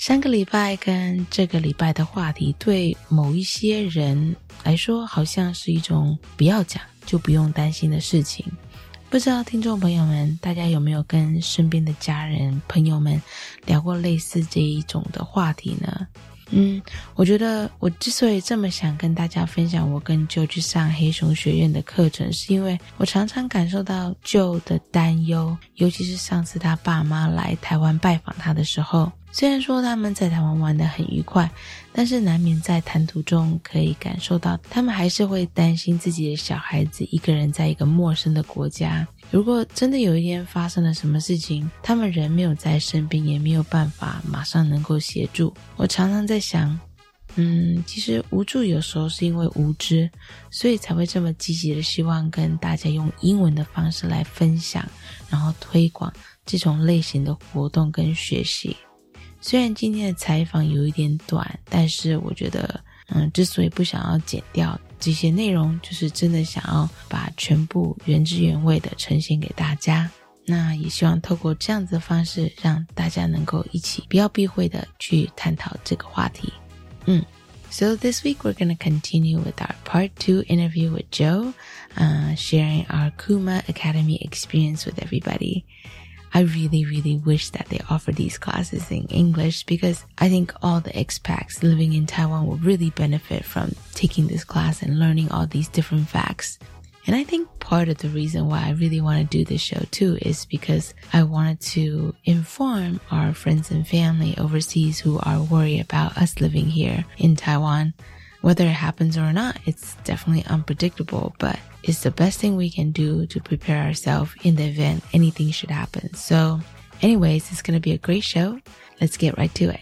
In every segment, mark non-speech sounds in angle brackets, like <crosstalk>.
上个礼拜跟这个礼拜的话题，对某一些人来说，好像是一种不要讲就不用担心的事情。不知道听众朋友们，大家有没有跟身边的家人、朋友们聊过类似这一种的话题呢？嗯，我觉得我之所以这么想跟大家分享我跟舅去上黑熊学院的课程，是因为我常常感受到舅的担忧，尤其是上次他爸妈来台湾拜访他的时候。虽然说他们在台湾玩得很愉快，但是难免在谈吐中可以感受到，他们还是会担心自己的小孩子一个人在一个陌生的国家。如果真的有一天发生了什么事情，他们人没有在身边，也没有办法马上能够协助。我常常在想，嗯，其实无助有时候是因为无知，所以才会这么积极的希望跟大家用英文的方式来分享，然后推广这种类型的活动跟学习。虽然今天的采访有一点短，但是我觉得，嗯，之所以不想要剪掉这些内容，就是真的想要把全部原汁原味的呈现给大家。那也希望透过这样子的方式，让大家能够一起不要避讳的去探讨这个话题。嗯，So this week we're gonna continue with our part two interview with Joe, uh, sharing our Kuma Academy experience with everybody. I really, really wish that they offer these classes in English because I think all the expats living in Taiwan will really benefit from taking this class and learning all these different facts. And I think part of the reason why I really want to do this show too is because I wanted to inform our friends and family overseas who are worried about us living here in Taiwan. Whether it happens or not, it's definitely unpredictable, but it's the best thing we can do to prepare ourselves in the event anything should happen. So, anyways, it's going to be a great show. Let's get right to it.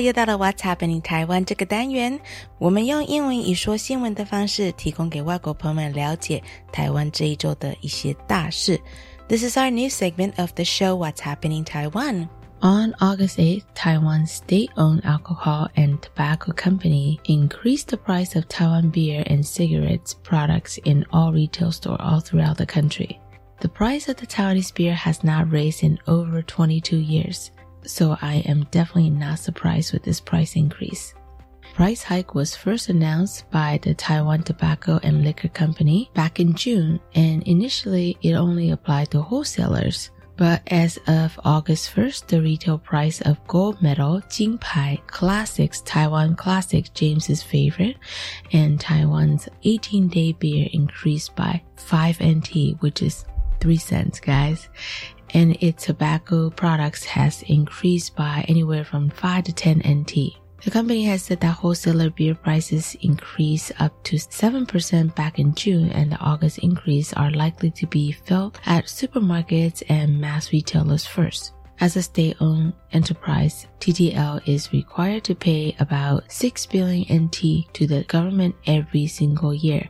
又到了 What's Happening 台湾这个单元，我们用英文以说新闻的方式，提供给外国朋友们了解台湾这一周的一些大事。This is our new segment of the show What's Happening Taiwan. On August 8th, Taiwan's state-owned alcohol and tobacco company increased the price of Taiwan beer and cigarettes products in all retail stores all throughout the country. The price of the Taiwanese beer has not raised in over 22 years so I am definitely not surprised with this price increase. Price hike was first announced by the Taiwan Tobacco and Liquor Company back in June, and initially it only applied to wholesalers. But as of August 1st, the retail price of gold medal Jingpai Classics Taiwan Classic James's favorite and Taiwan's 18 day beer increased by 5 NT, which is 3 cents, guys and its tobacco products has increased by anywhere from 5 to 10 NT. The company has said that wholesaler beer prices increased up to 7% back in June and the August increase are likely to be felt at supermarkets and mass retailers first. As a state-owned enterprise, TTL is required to pay about 6 billion NT to the government every single year.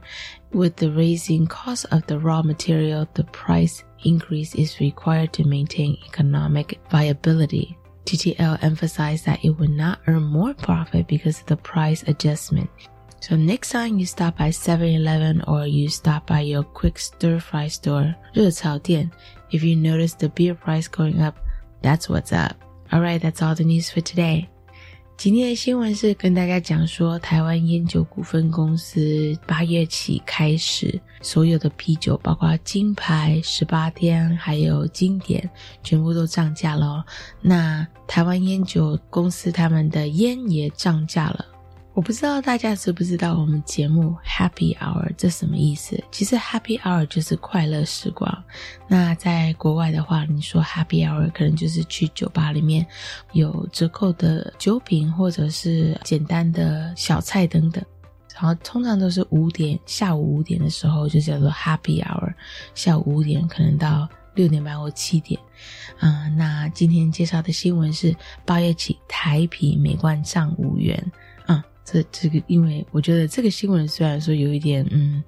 With the raising cost of the raw material, the price increase is required to maintain economic viability. TTL emphasized that it would not earn more profit because of the price adjustment. So next time you stop by 7-Eleven or you stop by your quick stir-fry store, 热炒店, if you notice the beer price going up, that's what's up. Alright, that's all the news for today. 今天的新闻是跟大家讲说，台湾烟酒股份公司八月起开始，所有的啤酒，包括金牌、十八天，还有经典，全部都涨价了。那台湾烟酒公司他们的烟也涨价了。我不知道大家知不知道我们节目 Happy Hour 这什么意思？其实 Happy Hour 就是快乐时光。那在国外的话，你说 Happy Hour 可能就是去酒吧里面有折扣的酒品，或者是简单的小菜等等。然后通常都是五点，下午五点的时候就叫做 Happy Hour，下午五点可能到六点半或七点。嗯，那今天介绍的新闻是八月起台啤每罐涨五元。这这个，因为我觉得这个新闻虽然说有一点，嗯，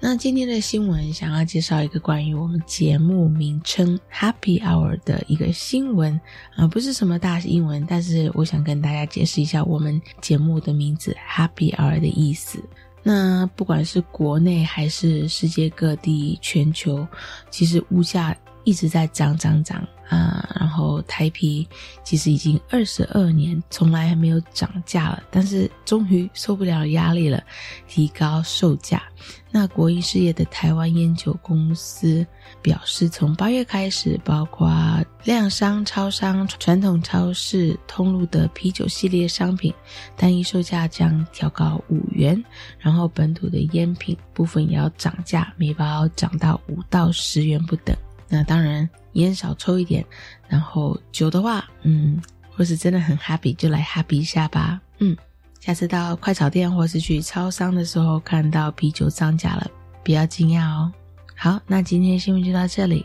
那今天的新闻想要介绍一个关于我们节目名称 Happy Hour 的一个新闻啊，不是什么大英文，但是我想跟大家解释一下我们节目的名字 Happy Hour 的意思。那不管是国内还是世界各地、全球，其实物价一直在涨涨涨。啊，然后台啤其实已经二十二年从来还没有涨价了，但是终于受不了压力了，提高售价。那国营事业的台湾烟酒公司表示，从八月开始，包括量商、超商、传统超市通路的啤酒系列商品，单一售价将调高五元，然后本土的烟品部分也要涨价，每包涨到五到十元不等。那当然。烟少抽一点，然后酒的话，嗯，或是真的很 happy 就来 happy 一下吧，嗯，下次到快炒店或是去超商的时候看到啤酒涨价了，不要惊讶哦。好，那今天新闻就到这里。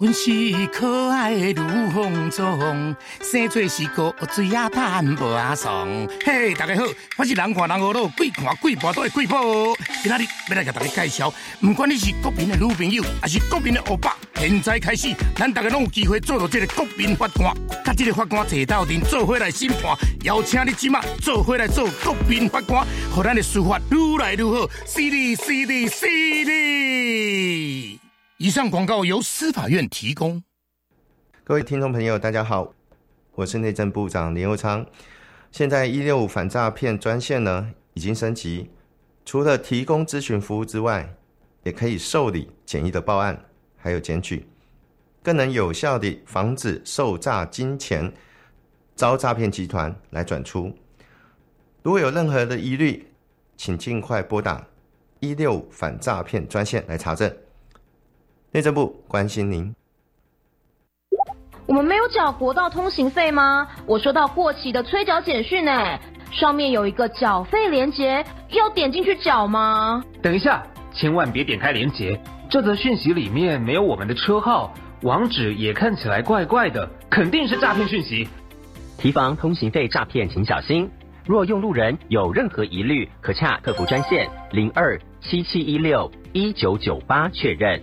阮是可爱的卢凤忠，生做是个水啊淡无阿爽。嘿，大家好，我是人看人好老，鬼看鬼婆都会鬼婆。今仔日要来给大家介绍，不管你是国民的女朋友，还是国民的欧巴，现在开始，咱大家拢有机会做到这个国民法官，甲这个法官坐到阵做伙来审判，邀请你即马做伙来做国民法官，让咱的司法愈来愈好，犀利犀利犀利。以上广告由司法院提供。各位听众朋友，大家好，我是内政部长林佑昌。现在一六五反诈骗专线呢已经升级，除了提供咨询服务之外，也可以受理简易的报案，还有检举，更能有效地防止受诈金钱遭诈骗集团来转出。如果有任何的疑虑，请尽快拨打一六五反诈骗专线来查证。内政部关心您。我们没有缴国道通行费吗？我收到过期的催缴简讯呢，上面有一个缴费连结，要点进去缴吗？等一下，千万别点开连结，这则讯息里面没有我们的车号，网址也看起来怪怪的，肯定是诈骗讯息。提防通行费诈骗，请小心。若用路人有任何疑虑，可洽客服专线零二七七一六一九九八确认。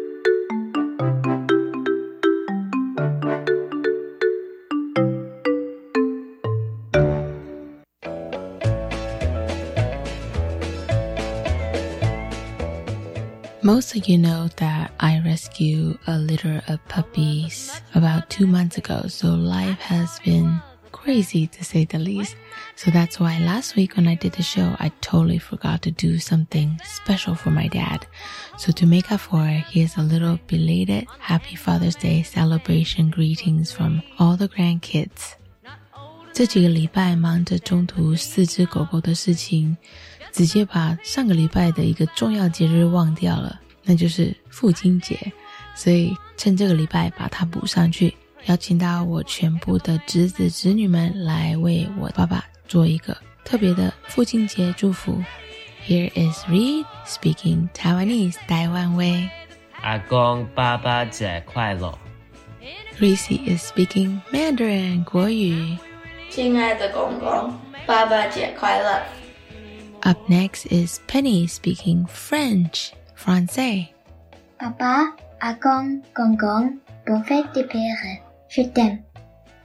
Most of you know that I rescued a litter of puppies about two months ago, so life has been crazy to say the least. So that's why last week when I did the show, I totally forgot to do something special for my dad. So to make up for it, here's a little belated Happy Father's Day celebration greetings from all the grandkids. 这几个礼拜忙着中途四只狗狗的事情， 直接把上个礼拜的一个重要节日忘掉了，那就是父亲节。所以趁这个礼拜把它补上去，邀请到我全部的侄子侄女们来为我爸爸做一个特别的父亲节祝福。Here is Reed speaking Taiwanese 台湾味。阿公爸爸节快乐。Reese is speaking Mandarin 国语。亲爱的公公，爸爸节快乐。Up next is Penny speaking French, français. Papa, Agong, Gongong, Beauvais de Père, je t'aime.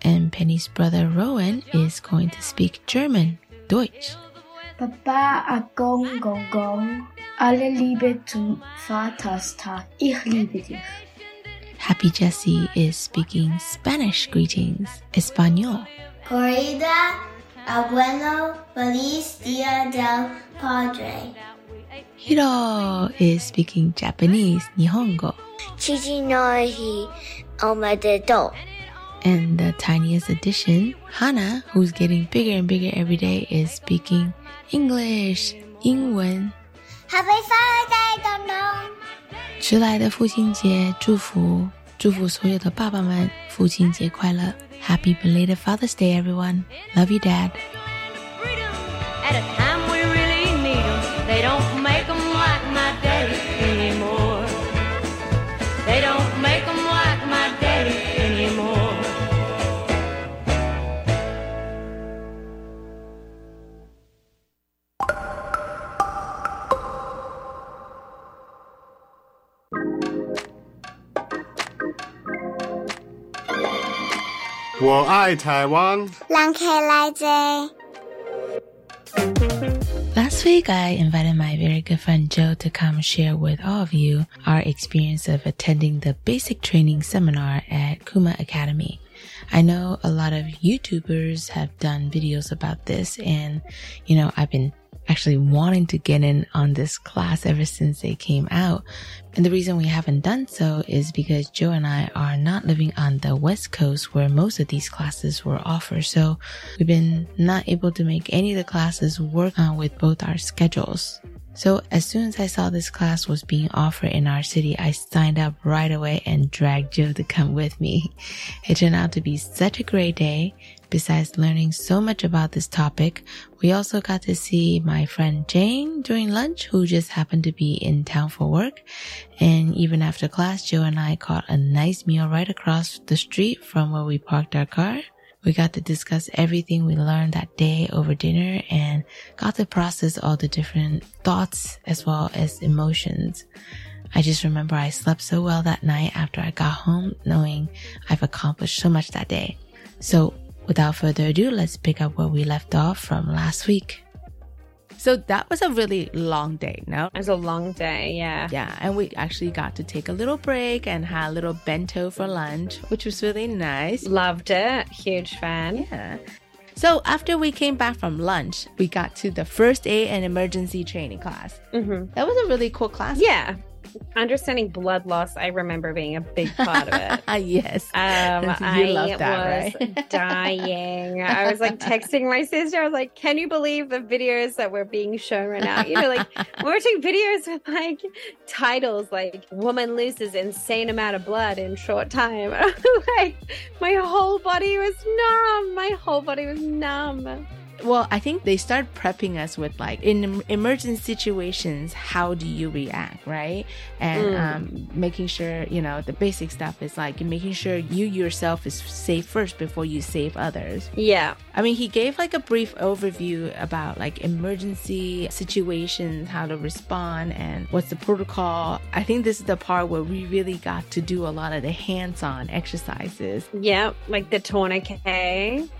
And Penny's brother Rowan is going to speak German, Deutsch. Papa, Agong, Gongong, alle Liebe zum Vaterstag, ich liebe dich. Happy Jessie is speaking Spanish greetings, Espanol. Corrida, Abuelo, Feliz Dia del Padre. Hiro is speaking Japanese, Nihongo. Chichi no hi omedeto. And the tiniest addition, Hana, who's getting bigger and bigger every day, is speaking English, 英文。 Happy Father's Day, 公公。迟来的父亲节祝福，祝福所有的爸爸们父亲节快乐 ！Happy belated Father's Day, everyone. Love you, Dad. 我爱台湾. Last week, I invited my very good friend Jo to come share with all of you our experience of attending the basic training seminar at Kuma Academy. I know a lot of YouTubers have done videos about this and, you know, I've been actually wanting to get in on this class ever since they came out. And the reason we haven't done so is because Jo and I are not living on the West Coast where most of these classes were offered. So we've been not able to make any of the classes work uh, with both our schedules. So as soon as I saw this class was being offered in our city, I signed up right away and dragged Jo to come with me. <laughs> It turned out to be such a great day. Besides learning so much about this topic, we also got to see my friend Jane during lunch, who just happened to be in town for work. And even after class, Jo and I caught a nice meal right across the street from where we parked our car. We got to discuss everything we learned that day over dinner and got to process all the different thoughts as well as emotions. I just remember I slept so well that night after I got home knowing I've accomplished so much that day. So without further ado, let's pick up where we left off from last week. So that was a really long day, no? It was a long day, yeah. Yeah, and we actually got to take a little break and had a little bento for lunch, which was really nice. Loved it. Huge fan. Yeah. So after we came back from lunch, we got to the first aid and emergency training class. Mm-hmm. That was a really cool class. Yeah. Understanding blood loss, I remember being a big part of it. <laughs> yes. Um, <laughs> You I love that, was right? <laughs> dying. I was like texting my sister. I was like, "Can you believe the videos that were being shown right now?" You know, like we're watching videos with like titles like "Woman loses insane amount of blood in short time." like my whole body was numb. My whole body was numb. Well, I think they start prepping us with like in em- emergency situations, how do you react, right? And Mm. um, making sure you know the basic stuff is like making sure you yourself is safe first before you save others. Yeah. I mean, he gave like a brief overview about like emergency situations, how to respond, and what's the protocol. I think this is the part where we really got to do a lot of the hands-on exercises. Yeah, like the tourniquet.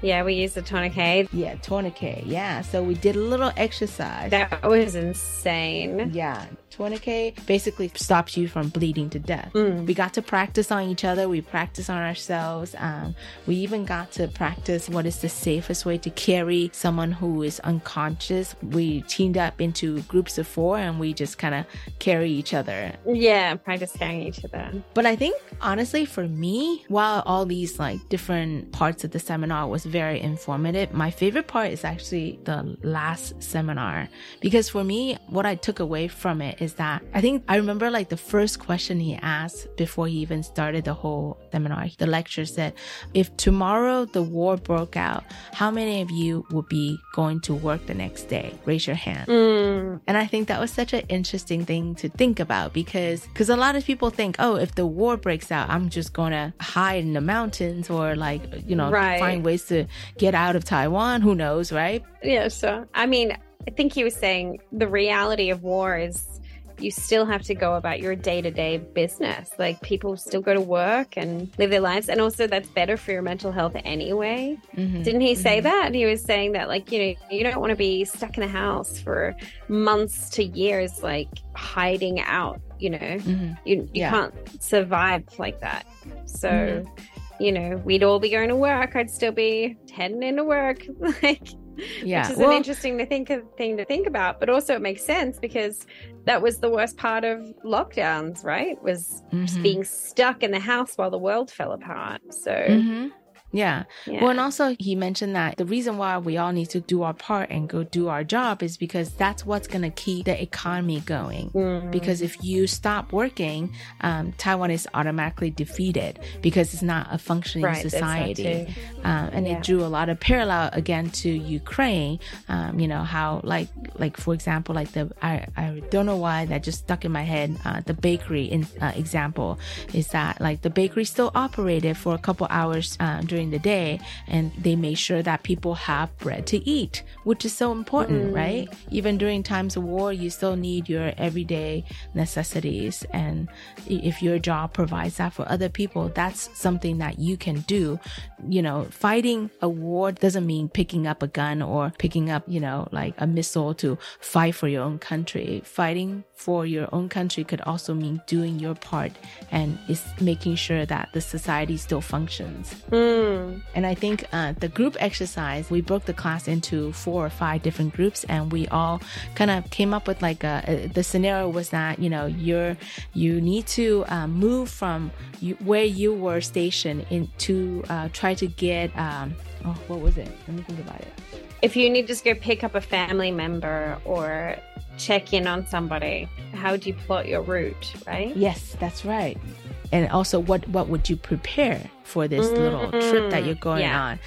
Yeah, we used the tourniquet. Yeah, tourniquet. Okay, yeah, so we did a little exercise. That was insane. Yeah, tourniquet basically stops you from bleeding to death. Mm. We got to practice on each other. We practice on ourselves. Um, we even got to practice what is the safest way to carry someone who is unconscious. We teamed up into groups of four and we just kind of carry each other. Yeah, practice carrying each other. But I think honestly, for me, while all these like different parts of the seminar was very informative, my favorite part is actually the last seminar because for me, what I took away from it is that I think I remember like the first question he asked before he even started the whole seminar. The lecture said, "If tomorrow the war broke out, how many of you would be going to work the next day? Raise your hand." Mm. And I think that was such an interesting thing to think about because because a lot of people think, oh, if the war breaks out, I'm just gonna hide in the mountains or like you know Right. find ways to get out of Taiwan. Who knows, right? Yeah, so I mean, I think he was saying the reality of war is you still have to go about your day to day business. Like people still go to work and live their lives, and also that's better for your mental health anyway. Mhm. Didn't he say Mhm. that? He was saying that, like, you know, you don't want to be stuck in a house for months to years, like hiding out, you know, Mhm. you, you Yeah. can't survive like that. So, Mhm. you know, we'd all be going to work. I'd still be heading into work. <laughs> like, Yeah, which is well- an interesting to think of, thing to think about, but also it makes sense because that was the worst part of lockdowns, right? Was just Mhm. being stuck in the house while the world fell apart. So, Mhm. Yeah. Yeah. Well, and also he mentioned that the reason why we all need to do our part and go do our job is because that's what's going to keep the economy going. Mm. Because if you stop working, um, Taiwan is automatically defeated because it's not a functioning Right, society. Um, and Yeah. it drew a lot of parallel again to Ukraine. Um, you know how, like, like for example, like the I, I don't know why that just stuck in my head. Uh, the bakery in, uh, example is that like the bakery still operated for a couple hours uh, during during the day and they made sure that people have bread to eat, which is so important, Mm. right? Even during times of war, you still need your everyday necessities. And if your job provides that for other people, that's something that you can do. You know, fighting a war doesn't mean picking up a gun or picking up, you know, like a missile to fight for your own country. Fighting for your own country could also mean doing your part and is making sure that the society still functions. Mm. And I think uh, the group exercise, we broke the class into four or five different groups, and we all kind of came up with like a, a- the scenario was that you know you're you need to uh, move from you, where you were stationed in to uh, try to get um, oh what was it? Let me think about it. If you need to just go pick up a family member or check in on somebody, how do you plot your route, right? Yes, that's right. And also, what what would you prepare for this little trip that you're going Yeah. on?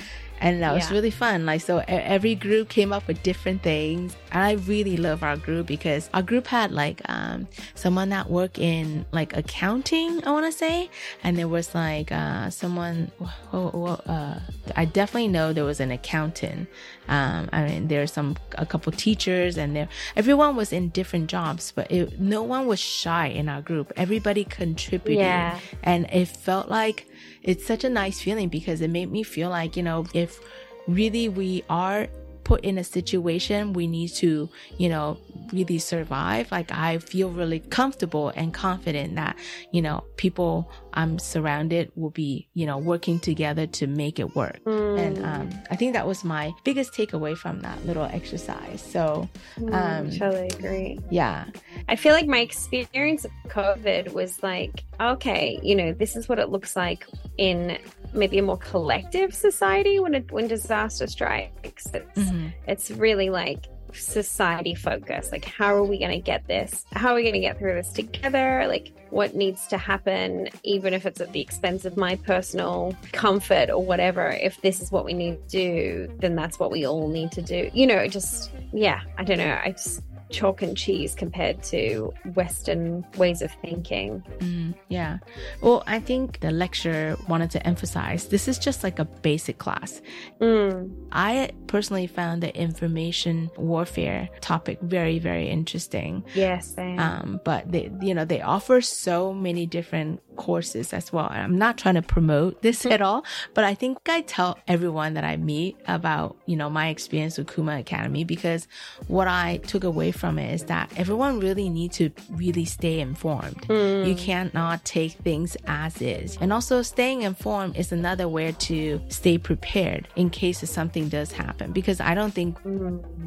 And that was Yeah. really fun. Like, so every group came up with different things. And I really love our group because our group had like um, someone that worked in like accounting, I want to say. And there was like uh, someone, oh, oh, uh, I definitely know there was an accountant. Um, I mean, there's some, a couple teachers and there, everyone was in different jobs, but it, no one was shy in our group. Everybody contributed Yeah. and it felt like it's such a nice feeling because it made me feel like you know if really we are put in a situation we need to you know really survive like i feel really comfortable and confident that you know people i'm surrounded will be you know working together to make it work and um, i think that was my biggest takeaway from that little exercise so Mm, um totally agree. yeah I feel like my experience of COVID was like, okay, you know, this is what it looks like in maybe a more collective society when it, when disaster strikes. It's Mhm. it's really like society focus Like, how are we going to get this? How are we going to get through this together? Like, what needs to happen, even if it's at the expense of my personal comfort or whatever? If this is what we need to do, then that's what we all need to do. You know, just yeah, I don't know. I just chalk and cheese compared to Western ways of thinking. Mm, yeah. Well, I think the lecturer wanted to emphasize this is just like a basic class. Mm. I personally found the information warfare topic very, very interesting. Yes. Um, but they, you know, they offer so many different courses as well. I'm not trying to promote this at all, but I think I tell everyone that I meet about, you know, my experience with Kuma Academy because what I took away from it is that everyone really needs to really stay informed. Mm. You cannot take things as is. And also staying informed is another way to stay prepared in case something does happen because I don't think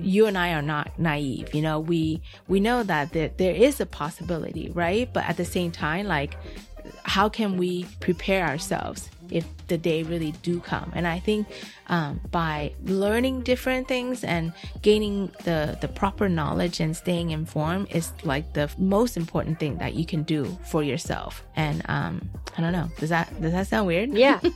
you and I are not naive. You know, we we know that there, there is a possibility, right? But at the same time, like how can we prepare ourselves if the day really do come? And i think um, by learning different things and gaining the the proper knowledge and staying informed is like the most important thing that you can do for yourself. And um, i don't know. Does that does that sound weird? Yeah. <laughs>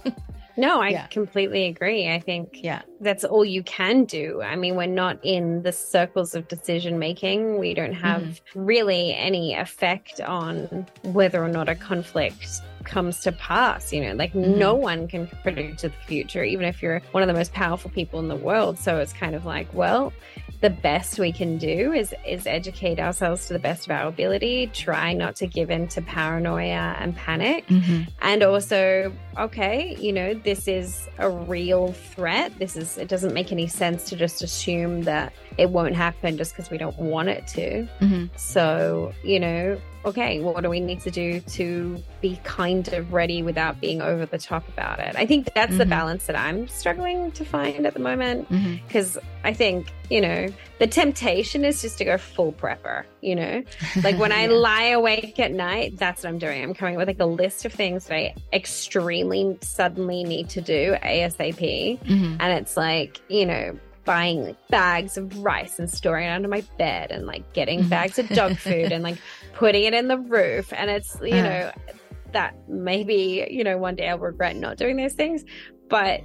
No, I Yeah. completely agree. I think yeah. that's all you can do. I mean, we're not in the circles of decision making. We don't have mm-hmm. really any effect on whether or not a conflict comes to pass. You know, like no mm-hmm. one can predict the future, even if you're one of the most powerful people in the world. So it's kind of like, well, the best we can do is is educate ourselves to the best of our ability try not to give in to paranoia and panic Mhm. and also okay you know this is a real threat this is it doesn't make any sense to just assume that it won't happen just because we don't want it to Mhm. so you know okay what do we need to do to be kind of ready without being over the top about it i think that's the Mhm. balance that i'm struggling to find at the moment because I think, you know, the temptation is just to go full prepper, you know? <laughs> Like when I lie awake at night, that's what I'm doing. I'm coming up with like a list of things that I extremely suddenly need to do ASAP. Mhm. And it's like, you know, buying like bags of rice and storing it under my bed and like getting Mhm. bags of dog <laughs> food and like putting it in the roof. And it's, you Uh. know, that maybe, you know, one day I'll regret not doing those things. But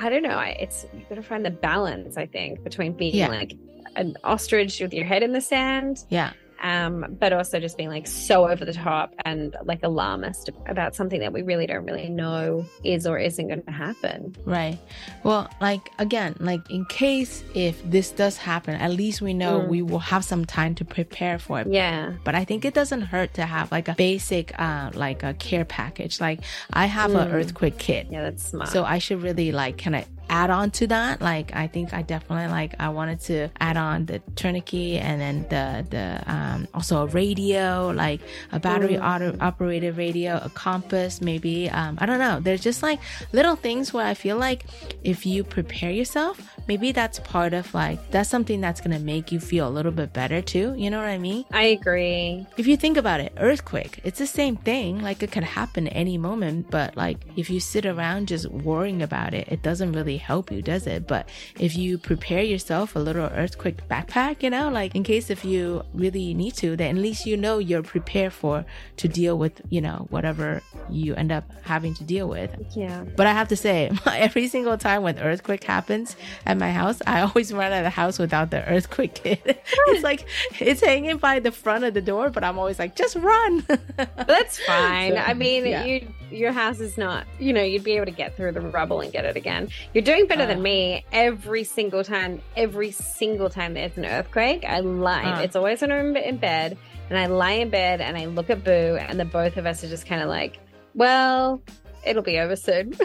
I don't know. I, it's you got to find the balance. I think between being Yeah. like an ostrich with your head in the sand, yeah um, but also just being like so over the top and like alarmist about something that we really don't really know is or isn't going to happen. Right. Well, like again, like in case if this does happen, at least we know Mm. we will have some time to prepare for it. Yeah. But I think it doesn't hurt to have like a basic, uh, like a care package. Like I have an Mm. earthquake kit. Yeah, that's smart. So I should really like kind of add on to that. Like I think I definitely like I wanted to add on the tourniquet and then the the um also a radio, like a battery Mm. auto operated radio, a compass, maybe. Um I don't know. There's just like little things where I feel like if you prepare yourself, maybe that's part of like that's something that's gonna make you feel a little bit better too. You know what I mean? I agree. If you think about it, earthquake, it's the same thing. Like it could happen any moment, but like if you sit around just worrying about it, it doesn't really help you, does it? But if you prepare yourself a little earthquake backpack, you know, like in case if you really need to, then at least you know you're prepared for to deal with, you know, whatever you end up having to deal with. Yeah. But I have to say, <laughs> every single time when earthquake happens at my house, I always run out of the house without the earthquake <laughs> kit. it's like it's hanging by the front of the door, but I'm always like, just run. <laughs> That's fine. So, I mean, yeah. you your house is not, you know, you'd be able to get through the rubble and get it again. You're doing better Uh. than me every single time. Every single time there's an earthquake, I lie. Uh. It's always when I'm in bed, and I lie in bed and I look at Boo, and the both of us are just kind of like, well. It'll be over soon. <laughs> do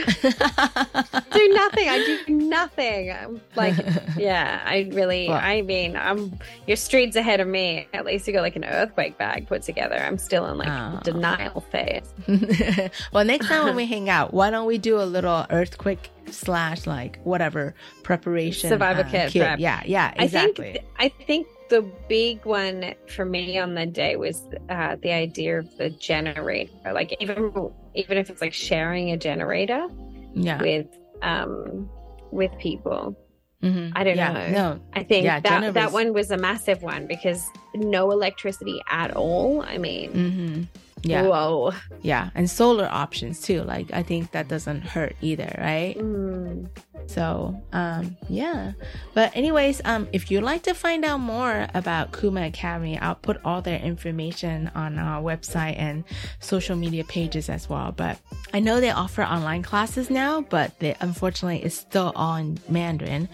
nothing. I do nothing. I'm like, <laughs> yeah, I really. Well- I mean, I'm. You're streets ahead of me. At least you got like an earthquake bag put together. I'm still in like Oh. denial phase. <laughs> well, next time when we hang out, why don't we do a little earthquake slash like whatever preparation survivor uh, kit, prep. Yeah, yeah, I exactly. think I think the big one for me on the day was uh, the idea of the generator. Like even even if it's like sharing a generator yeah. with um with people. Mhm. I don't Yeah, know. No, I think Yeah, that that one was a massive one because no electricity at all. I mean, hmm Yeah. whoa. Yeah, and solar options too. Like I think that doesn't hurt either, right? Mm. So, um, yeah. But anyways, um, if you'd like to find out more about Kuma Academy, I'll put all their information on our website and social media pages as well. But I know they offer online classes now, but they unfortunately it's still on Mandarin.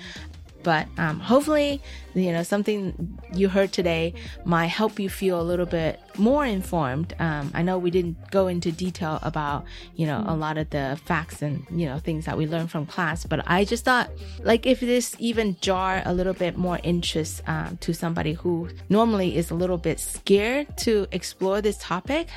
But um, hopefully, you know, something you heard today might help you feel a little bit more informed. Um, I know we didn't go into detail about, you know, a lot of the facts and, you know, things that we learned from class, but I just thought, like, if this even jar a little bit more interest um, to somebody who normally is a little bit scared to explore this topic,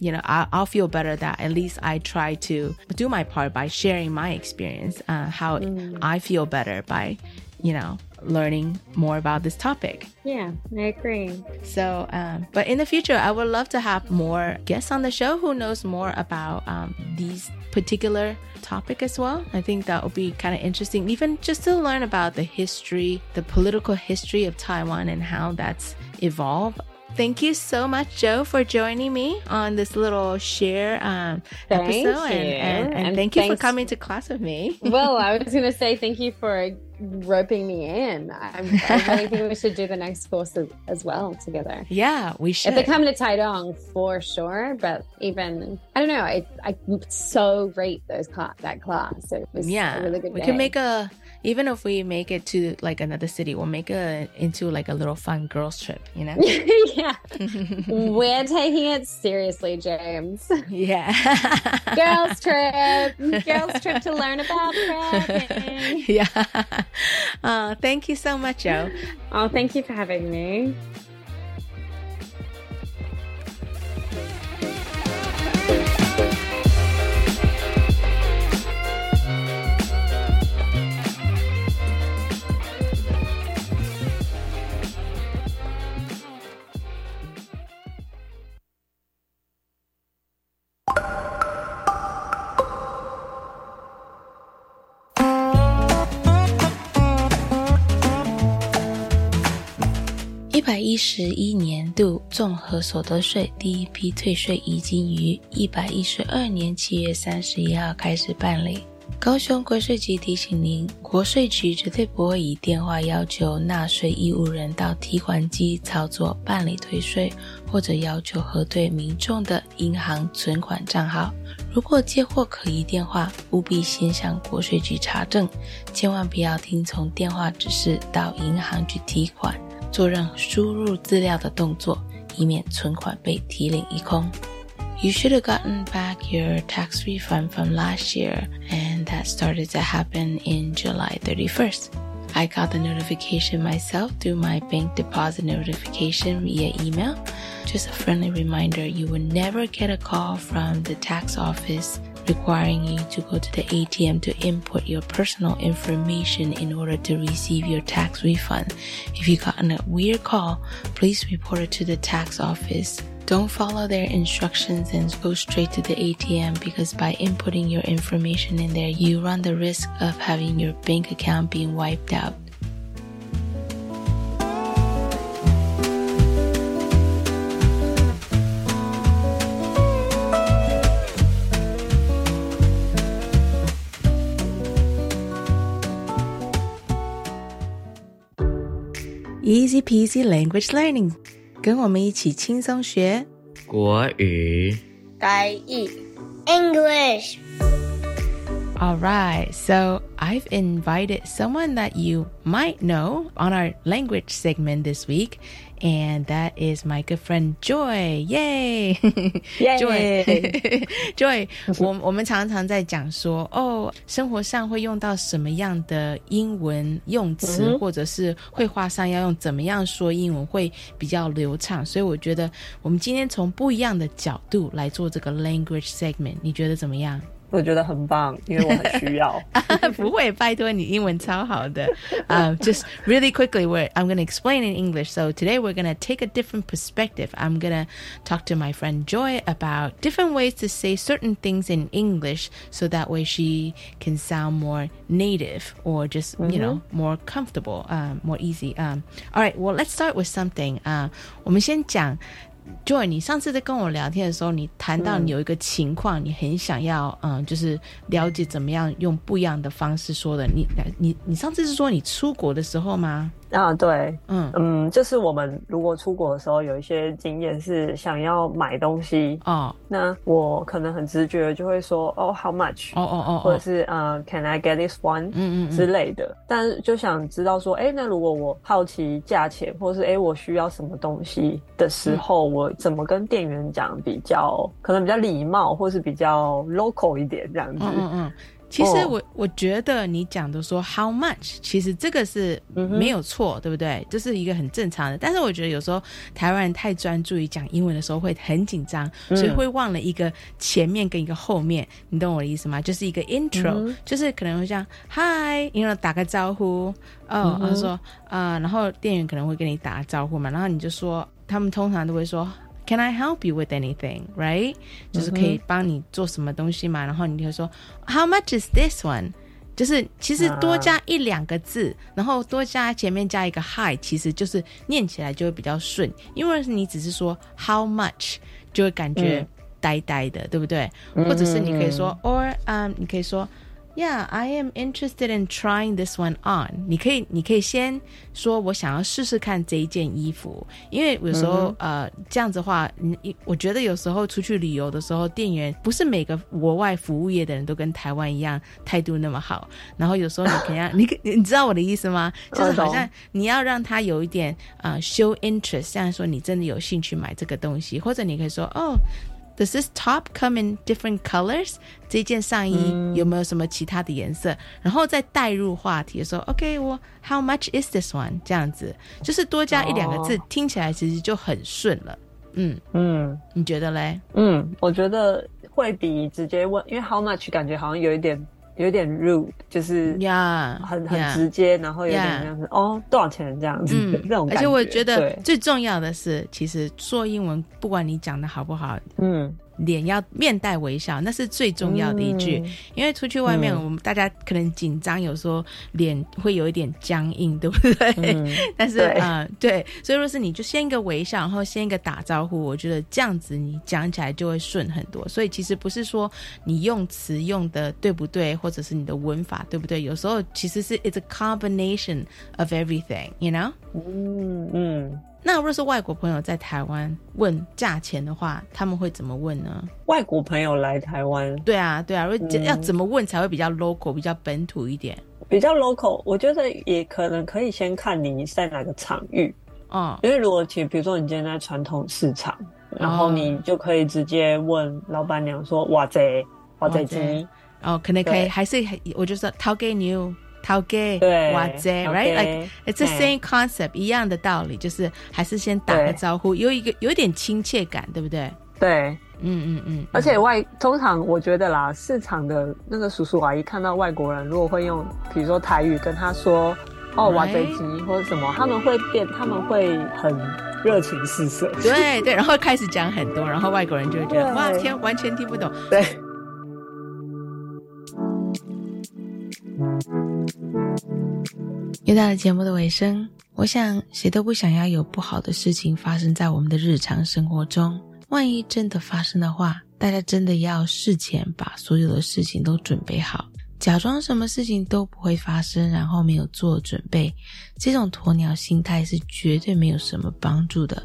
you know, I, I'll feel better that at least I try to do my part by sharing my experience, uh, how I feel better by, you know, learning more about this topic. Yeah, I agree. So, um, but in the future, I would love to have more guests on the show who knows more about um, these particular topic as well. I think that would be kind of interesting, even just to learn about the history, the political history of Taiwan and how that's evolved. Thank you so much, Jo, for joining me on this little share um, episode, and, and, and, And thank you for coming to class with me. well, I <laughs> was going to say thank you for roping me in. I'm, I really think we should do the next course as, as well together. <laughs> yeah, we should. If they come to Taidong, for sure. But even I don't know. I I so rate those class that class. It was yeah a really good. we day. can make a even if we make it to like another city we'll make a into like a little fun girls trip you know <laughs> yeah. <laughs> We're taking it seriously, James. yeah Girls trip. Girls trip to learn about. <laughs> yeah uh, thank you so much jo Oh, thank you for having me. 十一年度综合所得税第一批退税已经于一百一十二年七月三十一号开始办理。高雄国税局提醒您，国税局绝对不会以电话要求纳税义务人到提款机操作办理退税，或者要求核对民众的银行存款账号。如果接获可疑电话，务必先向国税局查证，千万不要听从电话指示到银行去提款，做任何输入资料的动作，以免存款被提领一空。You should have gotten back your tax refund from last year, and that started to happen in July 31st. I got the notification myself through my bank deposit notification via email. Just a friendly reminder you will never get a call from the tax office requiring you to go to the ATM to input your personal information in order to receive your tax refund. If you got a weird call, please report it to the tax office. Don't follow their instructions and go straight to the ATM because by inputting your information in there, you run the risk of having your bank account being wiped out. Easy peasy language learning，跟我们一起轻松学国语。台语 English All right, so I've invited someone that you might know on our language segment this week, And that is my good friend Joy. Yay! Joy, <laughs> Joy，我我们常常在讲说，哦，生活上会用到什么样的英文用词，或者是绘画上要用怎么样说英文会比较流畅。所以我觉得我们今天从不一样的角度来做这个 language segment，你觉得怎么样？我觉得很棒，因为我很需要。不会，拜托你英文超好的。Um, <laughs> <laughs> just really quickly, we're, I'm going to explain in English. So today we're going to take a different perspective. I'm going to talk to my friend Joy about different ways to say certain things in English so that way she can sound more native or just, you know, more comfortable, um, more easy. Um, all right, well, let's start with something. Uh, 我们先讲 Joy，你上次在跟我聊天的时候，你谈到嗯。你有一个情况，你很想要，嗯，就是了解怎么样用不一样的方式说的。你你你上次是说你出国的时候吗？啊，对，嗯。嗯，就是我们如果出国的时候，有一些经验是想要买东西。哦，那我可能很直觉就会说哦，how much，哦哦哦，或者是呃，can I get this one，嗯嗯嗯。之类的。但是就想知道说，哎，那如果我好奇价钱，或是哎我需要什么东西的时候，我怎么跟店员讲比较可能比较礼貌，或是比较 local 一点这样子。嗯嗯嗯。其实哦我、我觉得你讲的说 how much，其实这个是没有错，对不对？这是一个很正常的。但是我觉得有时候台湾人太专注于讲英文的时候会很紧张，嗯所以会忘了一个前面跟一个后面，你懂我的意思吗？就是一个 intro，、就是可能会像 hi，因为打个招呼，哦，嗯哼他说啊、呃然后店员可能会跟你打个招呼嘛，然后你就说，他们通常都会说。Can I help you with anything? Right？、就是可以帮你做什么东西嘛？然后你就说 How much is this one？就是其实多加一两个字，然后多加前面加一个 hi，其实就是念起来就会比较顺。因为你只是说 how much，就会感觉嗯呆呆的，对不对？嗯或者是你可以说 or 嗯、你可以说 Yeah, I am interested in trying this one on。你可以，你可以先说我想要试试看这一件衣服，因为有时候、呃这样子的话，你我觉得有时候出去旅游的时候，店员不是每个国外服务业的人都跟台湾一样态度那么好，然后有时候你可能要 <laughs> 你你知道我的意思吗？就是好像你要让他有一点呃 show interest，像说你真的有兴趣买这个东西，或者你可以说哦。Does this top come in different colors？这件上衣有没有什么其他的颜色？然后再带入话题的时候，OK，我 How much is this one？这样子就是多加一两个字，哦听起来其实就很顺了。嗯嗯，你觉得嘞？嗯，我觉得会比直接问，因为 how much 感觉好像有一点有一点 rude，就是呀很很直接，然后有点这样子哦，多少钱这样子、嗯 <laughs> 那种感而且我觉得对。最重要的是，其实说英文，不管你讲的好不好，嗯，脸要面带微笑，那是最重要的一句。嗯因为出去外面，嗯我们大家可能紧张，有时候脸会有一点僵硬，对不对？嗯 <laughs> 但是嗯呃，对，所以若是你就先一个微笑，然后先一个打招呼，我觉得这样子你讲起来就会顺很多。所以其实不是说你用词用的对不对，或者是你的文法对不对，有时候其实是 it's a combination of everything，you know。嗯嗯，那若是外国朋友在台湾问价钱的话，他们会怎么问呢？外国朋友来台湾，对啊，对啊，嗯要怎么问才会比较 local、比较本土一点？比较 local，我觉得也可能可以先看你在哪个场域。哦，因为如果其实比如说你今天在传统市场，然后你就可以直接问老板娘说：“哇塞，哇塞鸡。”哦，可能可以，对还是我就说掏给你，掏给对哇塞掏，right 给 like it's the 嗯 same concept，一样的道理，就是还是先打个招呼，有一个有点亲切感，对不对？对，嗯嗯嗯，而且外通常我觉得啦，市场的那个叔叔阿姨看到外国人，如果会用比如说台语跟他说“哦，哇贼鸡”或者什么，他们会变，他们会很热情四射。对对，然后开始讲很多，然后外国人就会觉得哇天，完全听不懂。对。又到了节目的尾声，我想谁都不想要有不好的事情发生在我们的日常生活中。万一真的发生的话，大家真的要事前把所有的事情都准备好，假装什么事情都不会发生，然后没有做准备，这种鸵鸟心态是绝对没有什么帮助的。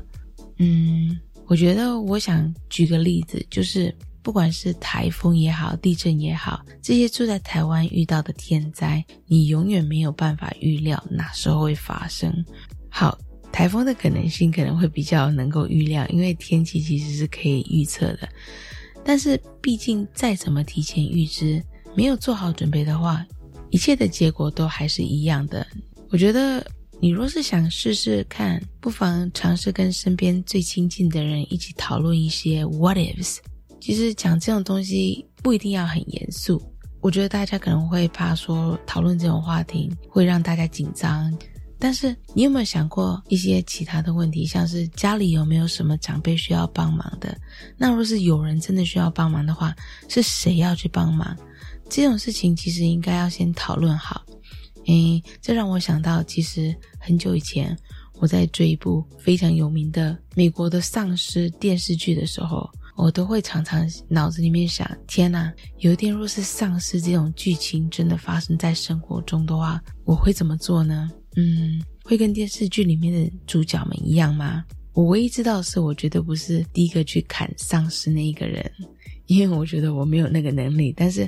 嗯，我觉得我想举个例子，就是不管是台风也好，地震也好，这些住在台湾遇到的天灾，你永远没有办法预料哪时候会发生。好，台风的可能性可能会比较能够预料，因为天气其实是可以预测的。但是毕竟再怎么提前预知，没有做好准备的话，一切的结果都还是一样的。我觉得你若是想试试看，不妨尝试跟身边最亲近的人一起讨论一些 what ifs。其实讲这种东西不一定要很严肃，我觉得大家可能会怕说讨论这种话题会让大家紧张。但是你有没有想过一些其他的问题，像是家里有没有什么长辈需要帮忙的？那若是有人真的需要帮忙的话，是谁要去帮忙？这种事情其实应该要先讨论好。诶，这让我想到，其实很久以前我在追一部非常有名的美国的丧尸电视剧的时候，我都会常常脑子里面想：天哪，有一天若是丧尸这种剧情真的发生在生活中的话，我会怎么做呢？嗯，会跟电视剧里面的主角们一样吗？我唯一知道的是，我绝对不是第一个去砍丧尸那一个人，因为我觉得我没有那个能力。但是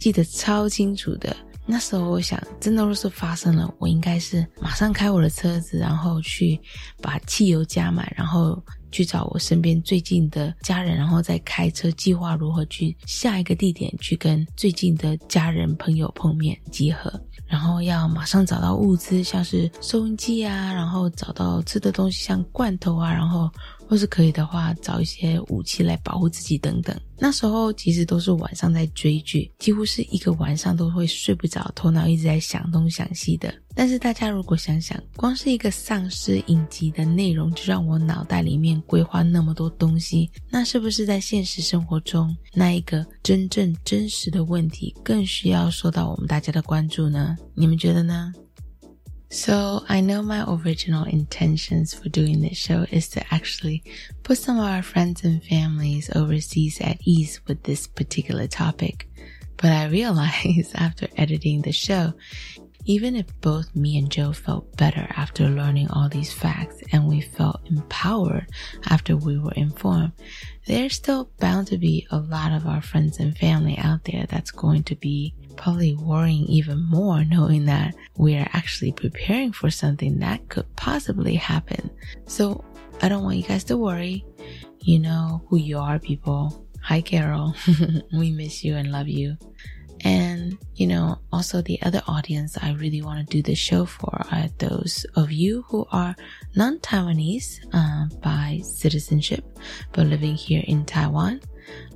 记得超清楚的，那时候我想，真的若是发生了，我应该是马上开我的车子，然后去把汽油加满，然后去找我身边最近的家人，然后再开车计划如何去下一个地点去跟最近的家人朋友碰面集合。然后要马上找到物资，像是收音机啊，然后找到吃的东西，像罐头啊，然后或是可以的话，找一些武器来保护自己等等。那时候其实都是晚上在追剧，几乎是一个晚上都会睡不着，头脑一直在想东想西的。但是大家如果想想，光是一个丧尸影集的内容，就让我脑袋里面规划那么多东西，那是不是在现实生活中，那一个真正真实的问题，更需要受到我们大家的关注呢？你们觉得呢？So I know my original intentions for doing this show is to actually put some of our friends and families overseas at ease with this particular topic. But I realized <laughs> after editing the show, even if both me and Jo felt better after learning all these facts and we felt empowered after we were informed, there's still bound to be a lot of our friends and family out there that's going to be probably worrying even more knowing that we are actually preparing for something that could possibly happen. So I don't want you guys to worry. You know who you are, people. Hi, Carol. <laughs> we miss you and love you. And, you know, also the other audience I really want to do the show for are those of you who are non-Taiwanese uh, by citizenship, but living here in Taiwan.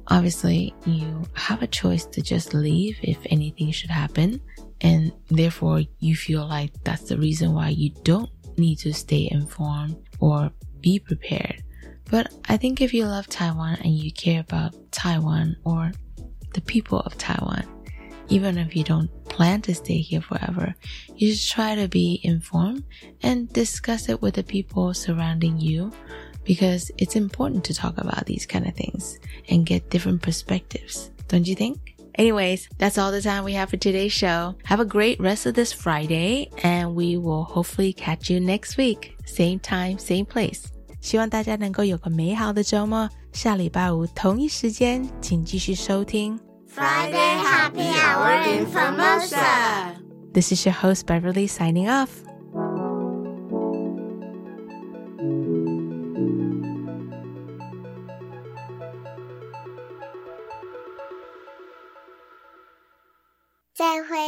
Obviously, you have a choice to just leave if anything should happen. And therefore, you feel like that's the reason why you don't need to stay informed or be prepared. But I think if you love Taiwan and you care about Taiwan or the people of Taiwan, even if you don't plan to stay here forever, you should try to be informed and discuss it with the people surrounding you because it's important to talk about these kind of things and get different perspectives. Don't you think? Anyways, that's all the time we have for today's show. Have a great rest of this Friday and we will hopefully catch you next week. Same time, same place. 希望大家能够有个美好的周末。下礼拜五同一时间，请继续收听 Friday Happy Hour in Formosa. This is your host Beverly signing off. 再会。